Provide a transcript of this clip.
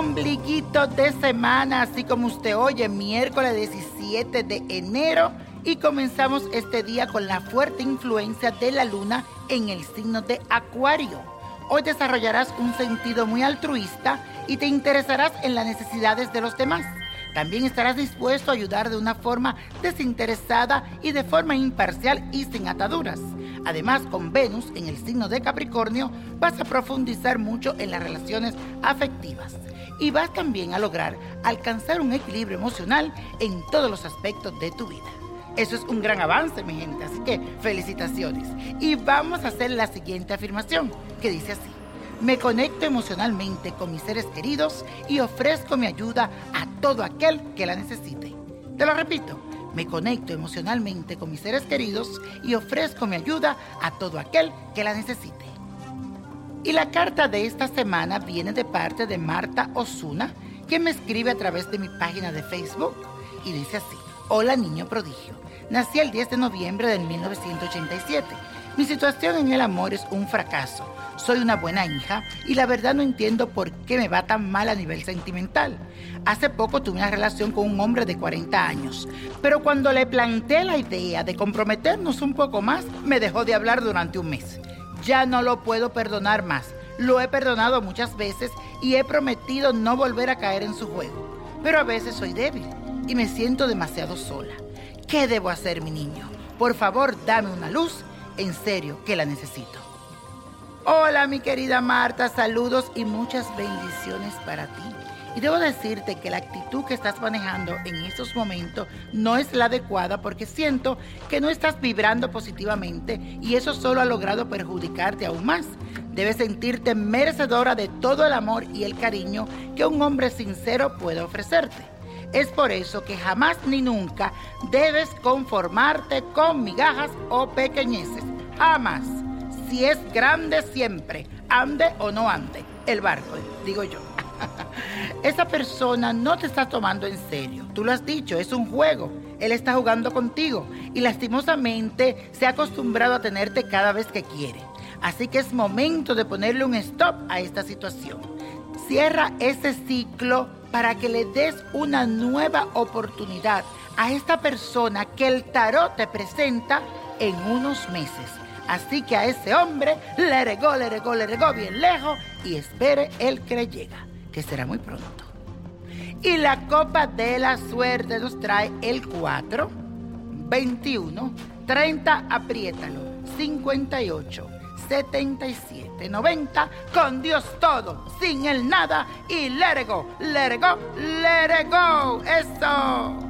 Ombliguito de semana, así como usted oye, miércoles 17 de enero y comenzamos este día con la fuerte influencia de la luna en el signo de Acuario. Hoy desarrollarás un sentido muy altruista y te interesarás en las necesidades de los demás. También estarás dispuesto a ayudar de una forma desinteresada y de forma imparcial y sin ataduras. Además, con Venus en el signo de Capricornio, vas a profundizar mucho en las relaciones afectivas y vas también a lograr alcanzar un equilibrio emocional en todos los aspectos de tu vida. Eso es un gran avance, mi gente, así que felicitaciones. Y vamos a hacer la siguiente afirmación, que dice así. Me conecto emocionalmente con mis seres queridos y ofrezco mi ayuda a todo aquel que la necesite. Te lo repito, me conecto emocionalmente con mis seres queridos y ofrezco mi ayuda a todo aquel que la necesite. Y la carta de esta semana viene de parte de Marta Osuna, quien me escribe a través de mi página de Facebook y dice así, Hola niño prodigio, nací el 10 de noviembre de 1987. Mi situación en el amor es un fracaso. Soy una buena hija y la verdad no entiendo por qué me va tan mal a nivel sentimental. Hace poco tuve una relación con un hombre de 40 años, pero cuando le planteé la idea de comprometernos un poco más, me dejó de hablar durante un mes. Ya no lo puedo perdonar más. Lo he perdonado muchas veces y he prometido no volver a caer en su juego. Pero a veces soy débil y me siento demasiado sola. ¿Qué debo hacer, mi niño? Por favor, dame una luz. En serio, que la necesito. Hola, mi querida Marta, saludos y muchas bendiciones para ti. Y debo decirte que la actitud que estás manejando en estos momentos no es la adecuada porque siento que no estás vibrando positivamente y eso solo ha logrado perjudicarte aún más. Debes sentirte merecedora de todo el amor y el cariño que un hombre sincero puede ofrecerte. Es por eso que jamás ni nunca debes conformarte con migajas o pequeñeces. Jamás. Si es grande siempre, ande o no ande. El barco, digo yo. Esa persona no te está tomando en serio. Tú lo has dicho, es un juego. Él está jugando contigo y lastimosamente se ha acostumbrado a tenerte cada vez que quiere. Así que es momento de ponerle un stop a esta situación. Cierra ese ciclo para que le des una nueva oportunidad a esta persona que el tarot te presenta en unos meses. Así que a ese hombre le regó, le regó, le regó bien lejos y espere el que le llega, que será muy pronto. Y la copa de la suerte nos trae el 4, 21, 30, apriétalo, 58, 77, 90, con Dios todo, sin el nada y let it go, let it go. Eso.